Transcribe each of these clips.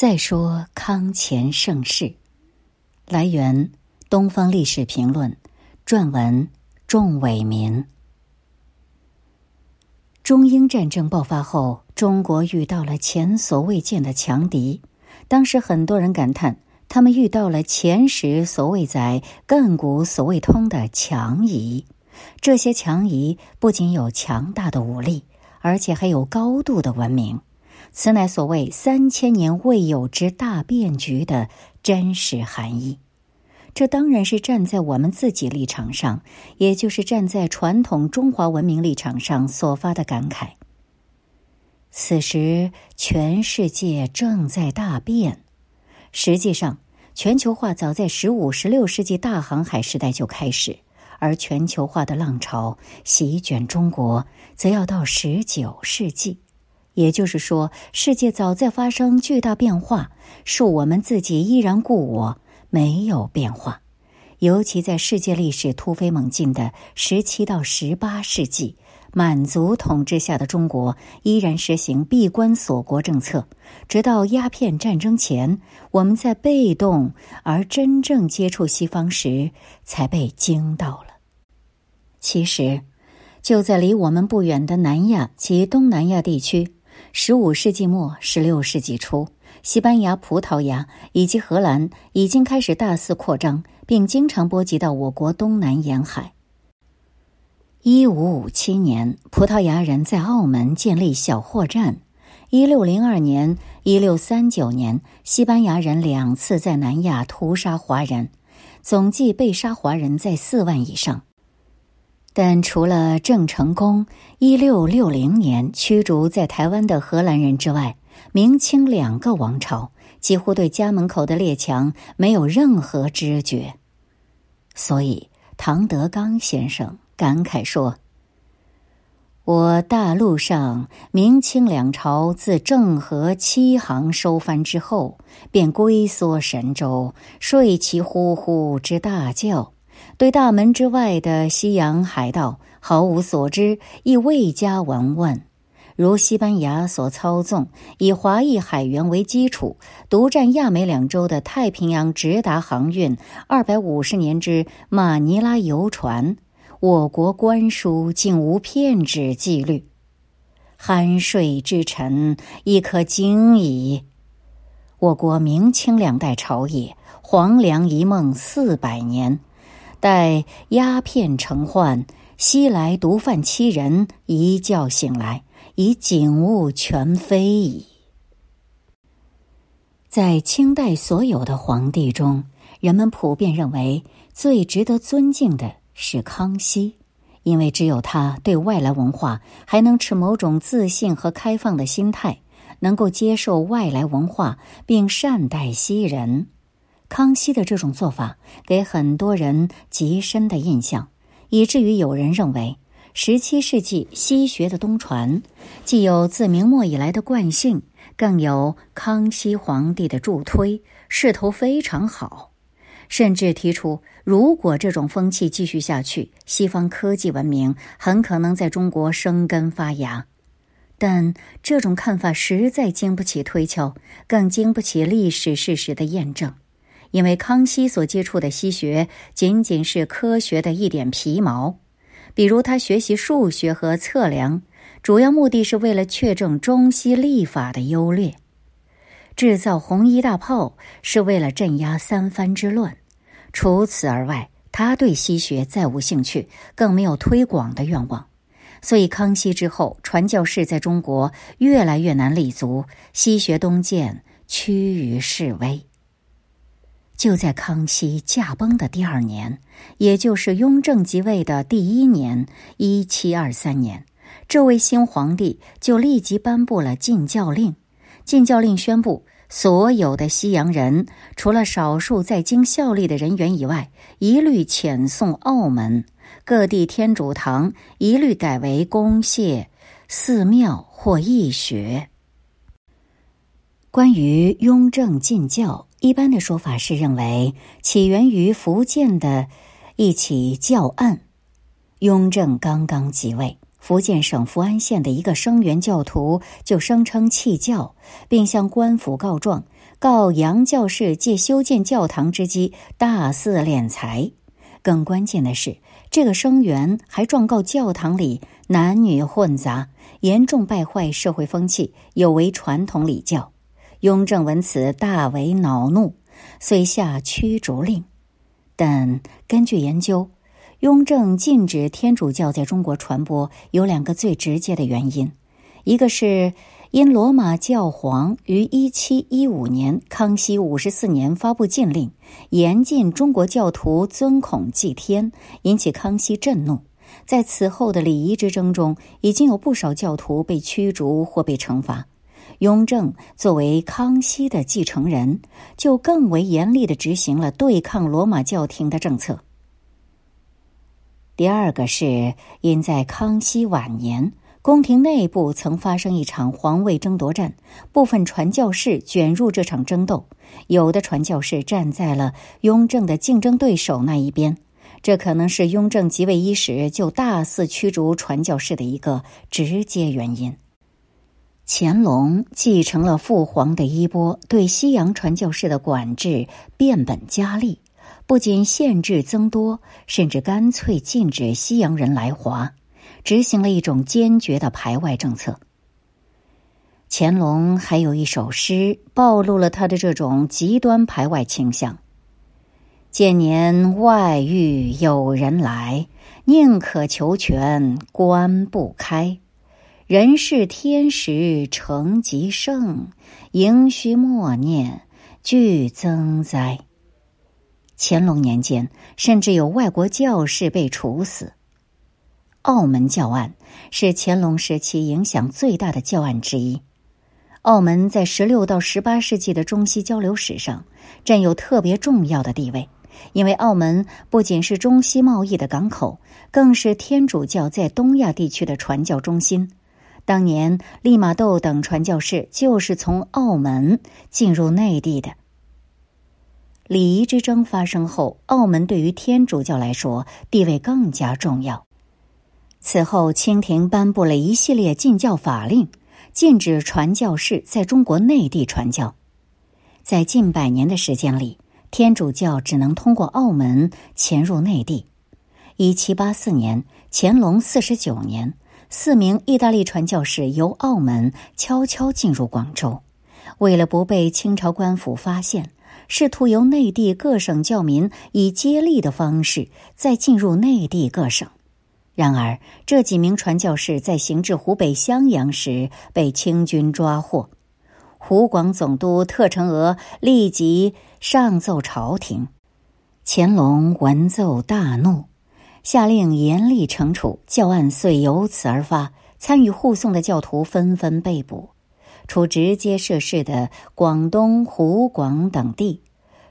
再说康乾盛世，来源《东方历史评论》，撰文仲伟民。中英战争爆发后，中国遇到了前所未见的强敌。当时很多人感叹，他们遇到了前时所未载、亘古所未通的强夷。这些强夷不仅有强大的武力，而且还有高度的文明。此乃所谓三千年未有之大变局的真实含义。这当然是站在我们自己立场上，也就是站在传统中华文明立场上所发的感慨。此时，全世界正在大变。实际上，全球化早在十五、十六世纪大航海时代就开始，而全球化的浪潮席卷中国，则要到十九世纪。也就是说，世界早在发生巨大变化，是我们自己依然故我，没有变化。尤其在世界历史突飞猛进的十七到十八世纪，满族统治下的中国依然实行闭关锁国政策，直到鸦片战争前，我们在被动而真正接触西方时，才被惊到了。其实，就在离我们不远的南亚及东南亚地区。十五世纪末、十六世纪初，西班牙、葡萄牙以及荷兰已经开始大肆扩张，并经常波及到我国东南沿海。一五五七年，葡萄牙人在澳门建立小货站；一六零二年、一六三九年，西班牙人两次在南亚屠杀华人，总计被杀华人在四万以上。但除了郑成功一六六零年驱逐在台湾的荷兰人之外，明清两个王朝几乎对家门口的列强没有任何知觉。所以，唐德刚先生感慨说：“我大陆上明清两朝自郑和七行收藩之后，便龟缩神州，睡其呼呼之大觉。”对大门之外的西洋海盗毫无所知，亦未加闻问。如西班牙所操纵，以华裔海员为基础，独占亚美两洲的太平洋直达航运二百五十年之马尼拉游船，我国官书竟无片纸记录。酣睡之臣亦可惊矣。我国明清两代朝野，黄粱一梦四百年。待鸦片成患，西来毒贩欺人，一觉醒来，已景物全非矣。在清代所有的皇帝中，人们普遍认为最值得尊敬的是康熙，因为只有他对外来文化还能持某种自信和开放的心态，能够接受外来文化并善待西人。康熙的这种做法给很多人极深的印象，以至于有人认为，十七世纪西学的东传，既有自明末以来的惯性，更有康熙皇帝的助推，势头非常好。甚至提出，如果这种风气继续下去，西方科技文明很可能在中国生根发芽。但这种看法实在经不起推敲，更经不起历史事实的验证。因为康熙所接触的西学仅仅是科学的一点皮毛，比如他学习数学和测量，主要目的是为了确证中西历法的优劣；制造红衣大炮是为了镇压三藩之乱。除此而外，他对西学再无兴趣，更没有推广的愿望。所以，康熙之后，传教士在中国越来越难立足，西学东渐，趋于式微。就在康熙驾崩的第二年，也就是雍正即位的第一年（一七二三年），这位新皇帝就立即颁布了禁教令。禁教令宣布，所有的西洋人，除了少数在京效力的人员以外，一律遣送澳门。各地天主堂一律改为公谢寺庙或义学。关于雍正禁教。一般的说法是认为起源于福建的一起教案。雍正刚刚即位，福建省福安县的一个生源教徒就声称弃教，并向官府告状，告杨教士借修建教堂之机大肆敛财。更关键的是，这个声援还状告教堂里男女混杂，严重败坏社会风气，有违传统礼教。雍正闻此大为恼怒，遂下驱逐令。但根据研究，雍正禁止天主教在中国传播有两个最直接的原因，一个是。因罗马教皇于一七一五年康熙五十四年发布禁令，严禁中国教徒尊孔祭天，引起康熙震怒。在此后的礼仪之争中，已经有不少教徒被驱逐或被惩罚。雍正作为康熙的继承人，就更为严厉的执行了对抗罗马教廷的政策。第二个是因在康熙晚年。宫廷内部曾发生一场皇位争夺战，部分传教士卷入这场争斗，有的传教士站在了雍正的竞争对手那一边，这可能是雍正即位伊始就大肆驱逐传教士的一个直接原因。乾隆继承了父皇的衣钵，对西洋传教士的管制变本加厉，不仅限制增多，甚至干脆禁止西洋人来华。执行了一种坚决的排外政策。乾隆还有一首诗，暴露了他的这种极端排外倾向：“见年外遇有人来，宁可求全关不开。人是天时成吉盛，盈虚默念俱增灾。”乾隆年间，甚至有外国教士被处死。澳门教案是乾隆时期影响最大的教案之一。澳门在十六到十八世纪的中西交流史上占有特别重要的地位，因为澳门不仅是中西贸易的港口，更是天主教在东亚地区的传教中心。当年利玛窦等传教士就是从澳门进入内地的。礼仪之争发生后，澳门对于天主教来说地位更加重要。此后，清廷颁布了一系列禁教法令，禁止传教士在中国内地传教。在近百年的时间里，天主教只能通过澳门潜入内地。一七八四年，乾隆四十九年，四名意大利传教士由澳门悄悄进入广州，为了不被清朝官府发现，试图由内地各省教民以接力的方式再进入内地各省。然而，这几名传教士在行至湖北襄阳时被清军抓获。湖广总督特成娥立即上奏朝廷，乾隆闻奏大怒，下令严厉惩处。教案遂由此而发，参与护送的教徒纷纷被捕。除直接涉事的广东、湖广等地。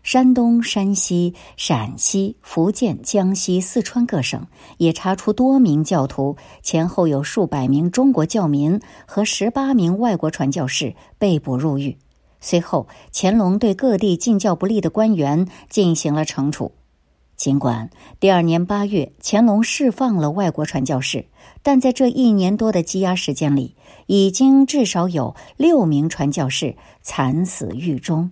山东、山西、陕西、福建、江西、四川各省也查出多名教徒，前后有数百名中国教民和十八名外国传教士被捕入狱。随后，乾隆对各地禁教不力的官员进行了惩处。尽管第二年八月乾隆释放了外国传教士，但在这一年多的羁押时间里，已经至少有六名传教士惨死狱中。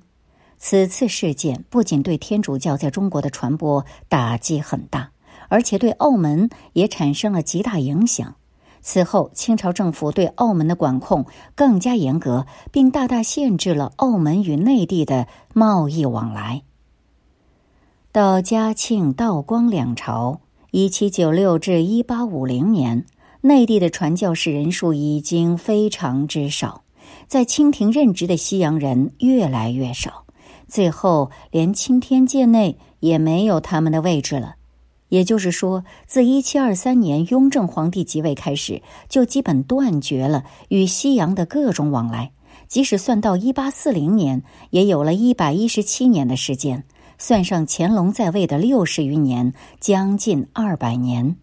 此次事件不仅对天主教在中国的传播打击很大，而且对澳门也产生了极大影响。此后，清朝政府对澳门的管控更加严格，并大大限制了澳门与内地的贸易往来。到嘉庆、道光两朝（一七九六至一八五零年），内地的传教士人数已经非常之少，在清廷任职的西洋人越来越少。最后，连钦天监内也没有他们的位置了。也就是说，自一七二三年雍正皇帝即位开始，就基本断绝了与西洋的各种往来。即使算到一八四零年，也有了一百一十七年的时间，算上乾隆在位的六十余年，将近二百年。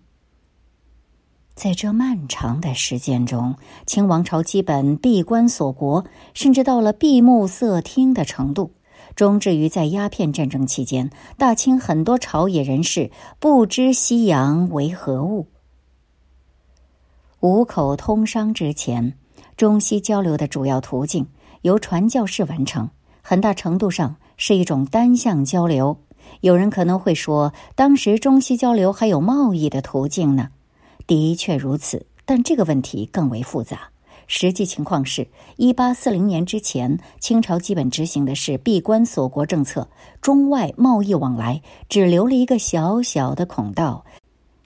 在这漫长的时间中，清王朝基本闭关锁国，甚至到了闭目塞听的程度。终至于在鸦片战争期间，大清很多朝野人士不知西洋为何物。五口通商之前，中西交流的主要途径由传教士完成，很大程度上是一种单向交流。有人可能会说，当时中西交流还有贸易的途径呢？的确如此，但这个问题更为复杂。实际情况是，一八四零年之前，清朝基本执行的是闭关锁国政策，中外贸易往来只留了一个小小的孔道，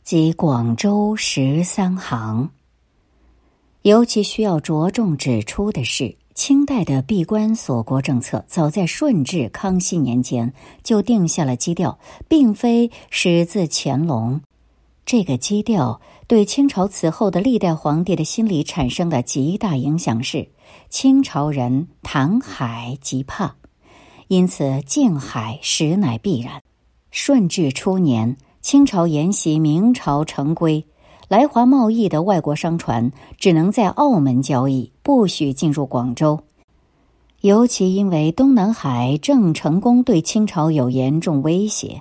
即广州十三行。尤其需要着重指出的是，清代的闭关锁国政策早在顺治、康熙年间就定下了基调，并非始自乾隆。这个基调对清朝此后的历代皇帝的心理产生的极大影响是：清朝人谈海极怕，因此禁海实乃必然。顺治初年，清朝沿袭明朝成规。来华贸易的外国商船只能在澳门交易，不许进入广州。尤其因为东南海郑成功对清朝有严重威胁，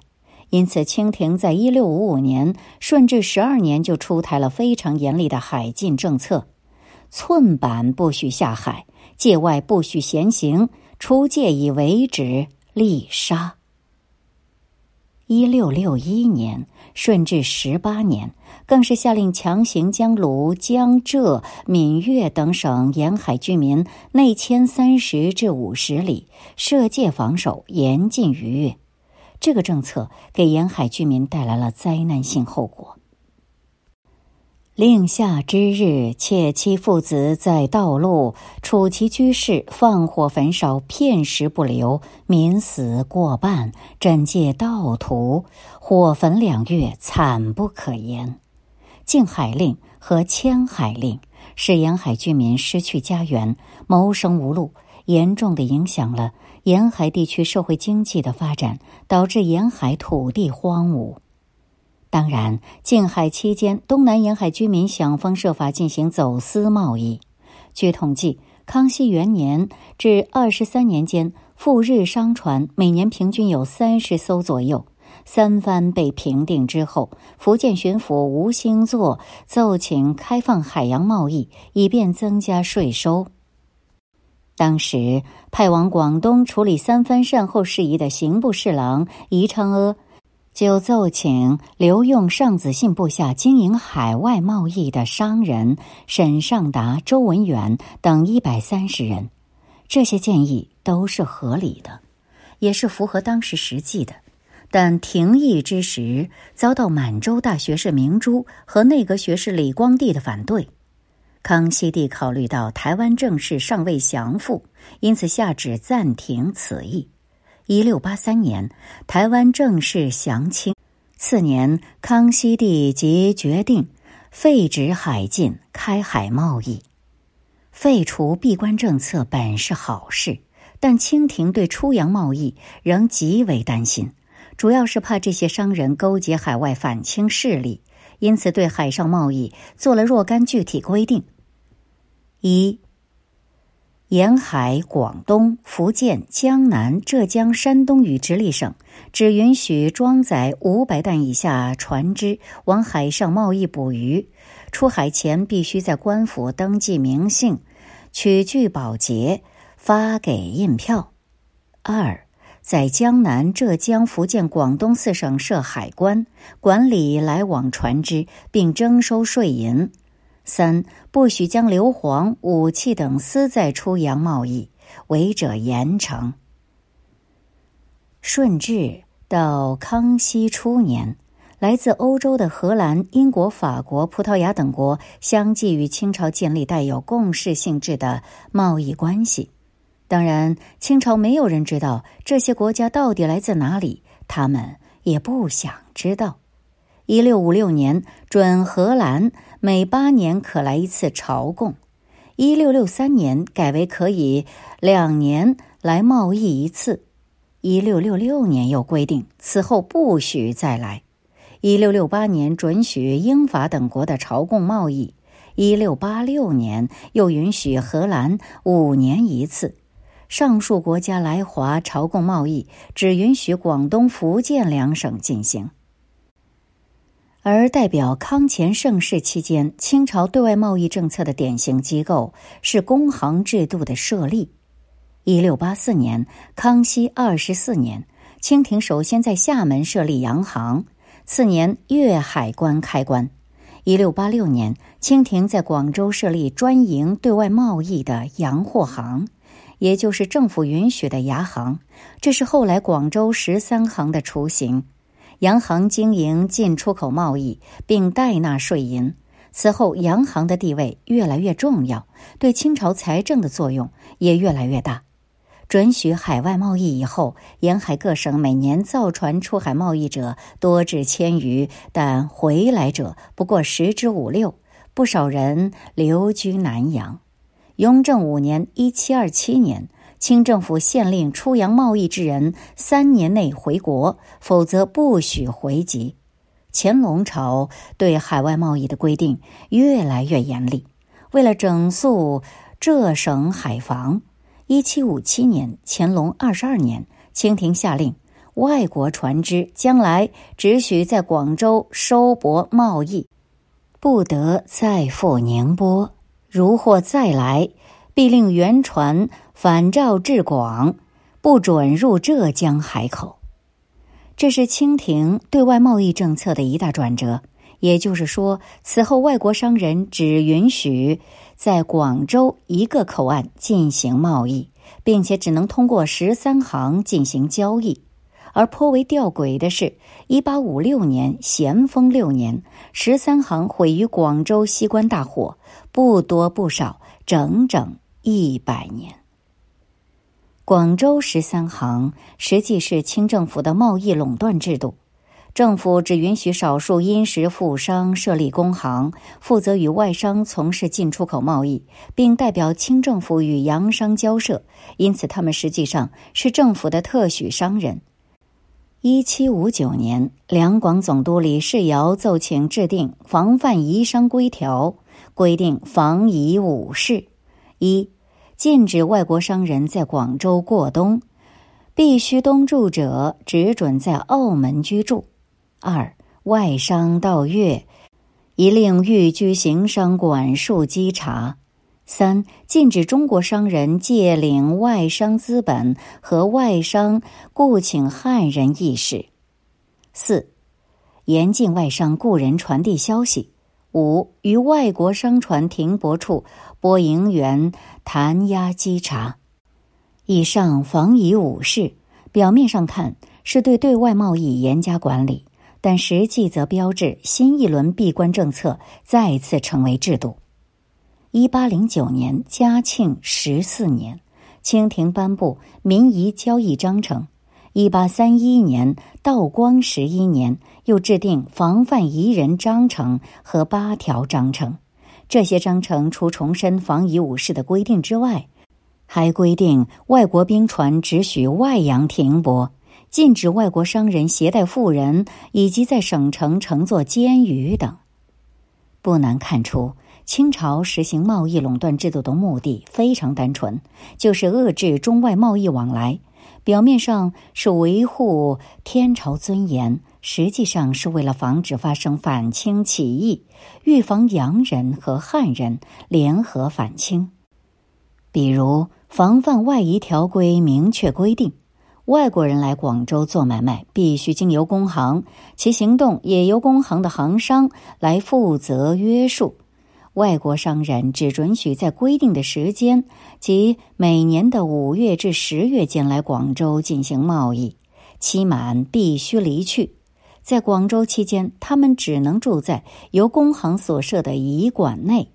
因此清廷在一六五五年顺治十二年就出台了非常严厉的海禁政策：寸板不许下海，界外不许闲行，出界以为止，立杀。一六六一年，顺治十八年，更是下令强行将庐、江浙、闽粤等省沿海居民内迁三十至五十里，设界防守，严禁逾越。这个政策给沿海居民带来了灾难性后果。令下之日，妾妻父子在道路处其居室，放火焚烧，片石不留，民死过半。枕借道途，火焚两月，惨不可言。禁海令和迁海令使沿海居民失去家园，谋生无路，严重的影响了沿海地区社会经济的发展，导致沿海土地荒芜。当然，禁海期间，东南沿海居民想方设法进行走私贸易。据统计，康熙元年至二十三年间，赴日商船每年平均有三十艘左右。三藩被平定之后，福建巡抚吴兴作奏请开放海洋贸易，以便增加税收。当时派往广东处理三藩善后事宜的刑部侍郎宜昌阿。就奏请留用上子信部下经营海外贸易的商人沈尚达、周文远等一百三十人，这些建议都是合理的，也是符合当时实际的。但廷议之时，遭到满洲大学士明珠和内阁学士李光地的反对。康熙帝考虑到台湾政事尚未降复，因此下旨暂停此议。一六八三年，台湾正式降清。次年，康熙帝即决定废止海禁，开海贸易。废除闭关政策本是好事，但清廷对出洋贸易仍极为担心，主要是怕这些商人勾结海外反清势力，因此对海上贸易做了若干具体规定。一沿海广东、福建、江南、浙江、山东与直隶省，只允许装载五百担以下船只往海上贸易捕鱼。出海前必须在官府登记名姓，取具保洁，发给印票。二，在江南、浙江、福建、广东四省设海关，管理来往船只，并征收税银。三不许将硫磺、武器等私载出洋贸易，违者严惩。顺治到康熙初年，来自欧洲的荷兰、英国、法国、葡萄牙等国相继与清朝建立带有共识性质的贸易关系。当然，清朝没有人知道这些国家到底来自哪里，他们也不想知道。一六五六年，准荷兰。每八年可来一次朝贡，一六六三年改为可以两年来贸易一次，一六六六年又规定此后不许再来，一六六八年准许英法等国的朝贡贸易，一六八六年又允许荷兰五年一次。上述国家来华朝贡贸易只允许广东、福建两省进行。而代表康乾盛世期间清朝对外贸易政策的典型机构是工行制度的设立。一六八四年，康熙二十四年，清廷首先在厦门设立洋行，次年粤海关开关。一六八六年，清廷在广州设立专营对外贸易的洋货行，也就是政府允许的牙行。这是后来广州十三行的雏形。洋行经营进出口贸易，并代纳税银。此后，洋行的地位越来越重要，对清朝财政的作用也越来越大。准许海外贸易以后，沿海各省每年造船出海贸易者多至千余，但回来者不过十之五六。不少人留居南洋。雍正五年（一七二七年），清政府限令出洋贸易之人三年内回国，否则不许回籍。乾隆朝对海外贸易的规定越来越严厉，为了整肃浙省海防。一七五七年，乾隆二十二年，清廷下令，外国船只将来只许在广州收泊贸易，不得再赴宁波。如或再来，必令原船返照至广，不准入浙江海口。这是清廷对外贸易政策的一大转折。也就是说，此后外国商人只允许在广州一个口岸进行贸易，并且只能通过十三行进行交易。而颇为吊诡的是，一八五六年咸丰六年，十三行毁于广州西关大火，不多不少，整整一百年。广州十三行实际是清政府的贸易垄断制度。政府只允许少数殷实富商设立工行，负责与外商从事进出口贸易，并代表清政府与洋商交涉，因此他们实际上是政府的特许商人。一七五九年，两广总督李世尧奏请制定防范夷商规条，规定防夷五事：一、禁止外国商人在广州过冬，必须东住者只准在澳门居住。二外商到粤，一令寓居行商管束稽查。三禁止中国商人借领外商资本和外商雇请汉人议事。四严禁外商雇人传递消息。五于外国商船停泊处拨营员弹压稽查。以上防夷五事，表面上看是对对外贸易严加管理。但实际则标志新一轮闭关政策再次成为制度。一八零九年嘉庆十四年，清廷颁布民夷交易章程；一八三一年道光十一年又制定防范夷人章程和八条章程。这些章程除重申防夷武士的规定之外，还规定外国兵船只许外洋停泊。禁止外国商人携带妇人，以及在省城乘坐监鱼等。不难看出，清朝实行贸易垄断制度的目的非常单纯，就是遏制中外贸易往来。表面上是维护天朝尊严，实际上是为了防止发生反清起义，预防洋人和汉人联合反清。比如，防范外夷条规明确规定。外国人来广州做买卖，必须经由工行，其行动也由工行的行商来负责约束。外国商人只准许在规定的时间，即每年的五月至十月间来广州进行贸易，期满必须离去。在广州期间，他们只能住在由工行所设的驿馆内。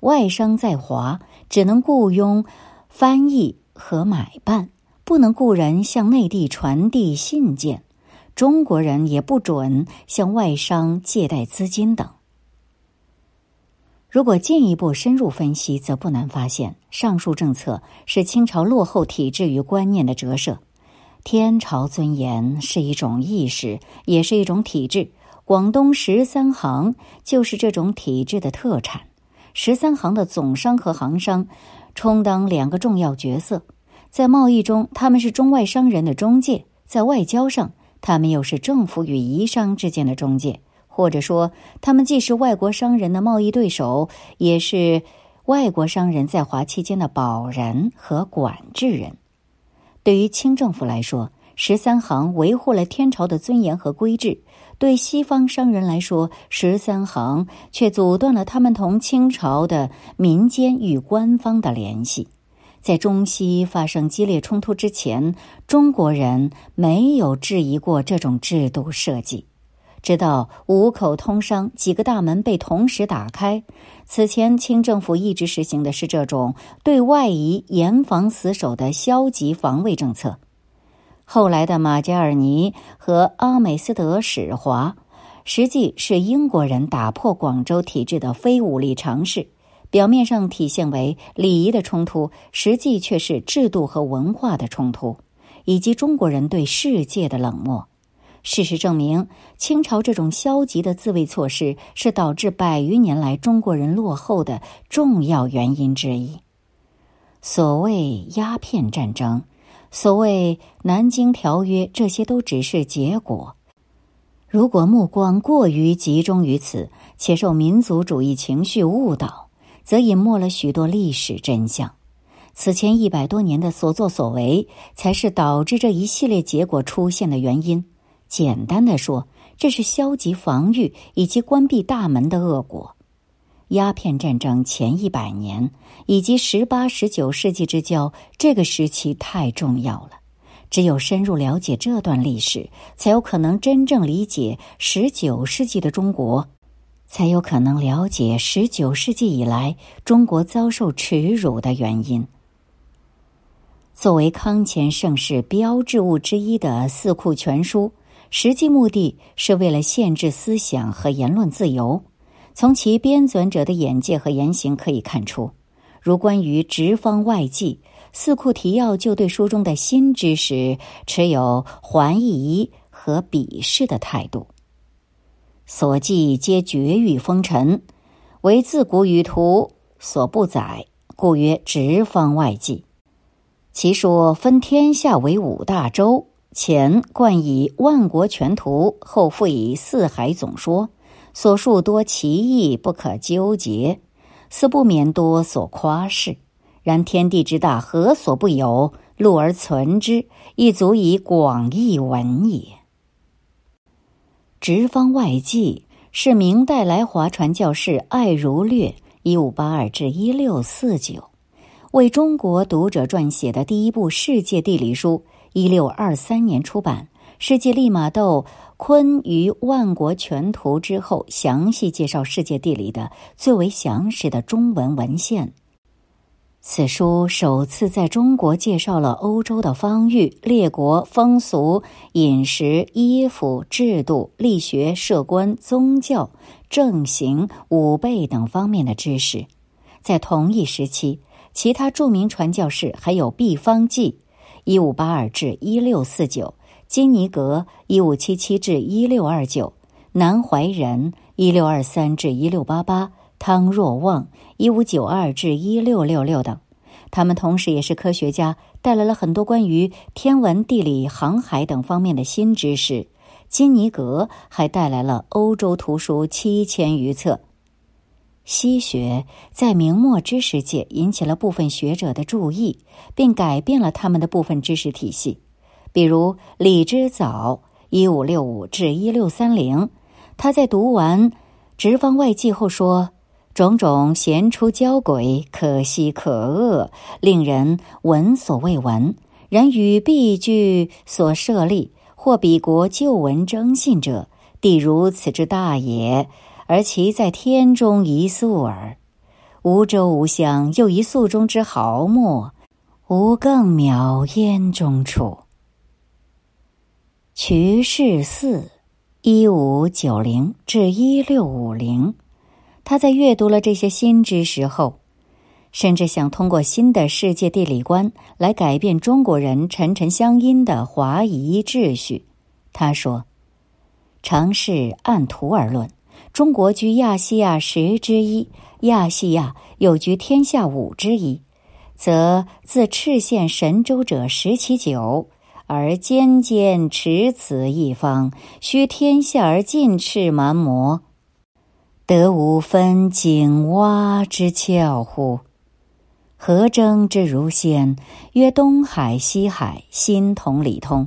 外商在华，只能雇佣翻译和买办。不能雇人向内地传递信件，中国人也不准向外商借贷资金等。如果进一步深入分析，则不难发现，上述政策是清朝落后体制与观念的折射。天朝尊严是一种意识，也是一种体制。广东十三行就是这种体制的特产。十三行的总商和行商充当两个重要角色。在贸易中，他们是中外商人的中介；在外交上，他们又是政府与夷商之间的中介，或者说，他们既是外国商人的贸易对手，也是外国商人在华期间的保人和管制人。对于清政府来说，十三行维护了天朝的尊严和规制；对西方商人来说，十三行却阻断了他们同清朝的民间与官方的联系。在中西发生激烈冲突之前，中国人没有质疑过这种制度设计。直到五口通商，几个大门被同时打开。此前，清政府一直实行的是这种对外夷严防死守的消极防卫政策。后来的马加尔尼和阿美斯德使华，实际是英国人打破广州体制的非武力尝试。表面上体现为礼仪的冲突，实际却是制度和文化的冲突，以及中国人对世界的冷漠。事实证明，清朝这种消极的自卫措施是导致百余年来中国人落后的重要原因之一。所谓鸦片战争，所谓南京条约，这些都只是结果。如果目光过于集中于此，且受民族主义情绪误导。则隐没了许多历史真相。此前一百多年的所作所为，才是导致这一系列结果出现的原因。简单的说，这是消极防御以及关闭大门的恶果。鸦片战争前一百年以及十八、十九世纪之交，这个时期太重要了。只有深入了解这段历史，才有可能真正理解十九世纪的中国。才有可能了解十九世纪以来中国遭受耻辱的原因。作为康乾盛世标志物之一的《四库全书》，实际目的是为了限制思想和言论自由。从其编纂者的眼界和言行可以看出，如关于直方外记，《四库提要》就对书中的新知识持有怀疑和鄙视的态度。所记皆绝域风尘，为自古语图所不载，故曰直方外记。其说分天下为五大洲，前冠以万国全图，后复以四海总说。所述多奇异，不可纠结，似不免多所夸饰。然天地之大，何所不有？录而存之，亦足以广义文也。《直方外记》是明代来华传教士艾如略（一五八二至一六四九）为中国读者撰写的第一部世界地理书，一六二三年出版。是继利玛窦《昆于万国全图》之后，详细介绍世界地理的最为详实的中文文献。此书首次在中国介绍了欧洲的方域、列国风俗、饮食、衣服、制度、力学、社官、宗教、政刑、武备等方面的知识。在同一时期，其他著名传教士还有毕方济（一五八二至一六四九）、金尼格（一五七七至一六二九）、南怀仁（一六二三至一六八八）。汤若望（一五九二至一六六六）等，他们同时也是科学家，带来了很多关于天文、地理、航海等方面的新知识。金尼格还带来了欧洲图书七千余册。西学在明末知识界引起了部分学者的注意，并改变了他们的部分知识体系。比如李之藻（一五六五至一六三零），他在读完《直方外记》后说。种种贤出交轨，可喜可恶，令人闻所未闻。然与必据所设立，或彼国旧闻征信者，地如此之大也，而其在天中一粟耳。无舟无乡，又一粟中之毫末，无更渺焉中处。瞿氏四，一五九零至一六五零。他在阅读了这些新知识后，甚至想通过新的世界地理观来改变中国人沉沉相因的华夷秩序。他说：“尝试按图而论，中国居亚细亚十之一，亚细亚又居天下五之一，则自赤县神州者十其九，而尖尖持此一方，须天下而尽赤蛮魔。”得无分井蛙之窍乎？何争之如先？曰东海、西海，心同理通。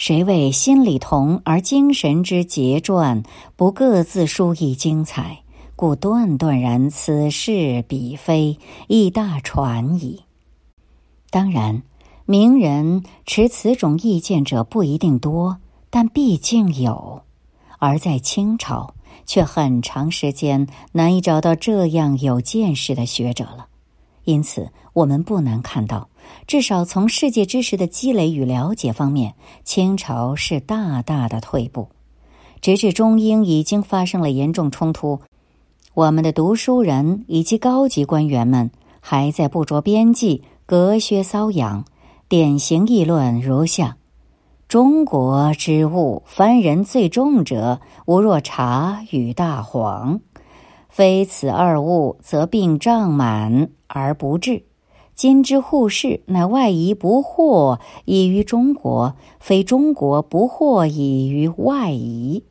谁为心理同而精神之结传，不各自殊异精彩？故断断然，此是彼非，亦大传矣。当然，名人持此种意见者不一定多，但毕竟有。而在清朝，却很长时间难以找到这样有见识的学者了。因此，我们不难看到，至少从世界知识的积累与了解方面，清朝是大大的退步。直至中英已经发生了严重冲突。我们的读书人以及高级官员们还在不着边际、隔靴搔痒，典型议论如下：中国之物，凡人最重者，无若茶与大黄。非此二物，则病胀满而不治。今之护士，乃外夷不惑以于中国，非中国不惑以于外夷。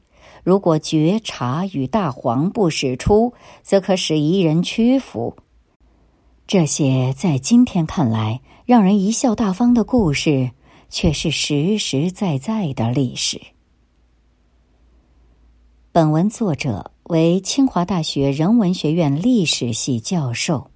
如果觉察与大黄不使出，则可使夷人屈服。这些在今天看来让人贻笑大方的故事，却是实实在在的历史。本文作者为清华大学人文学院历史系教授。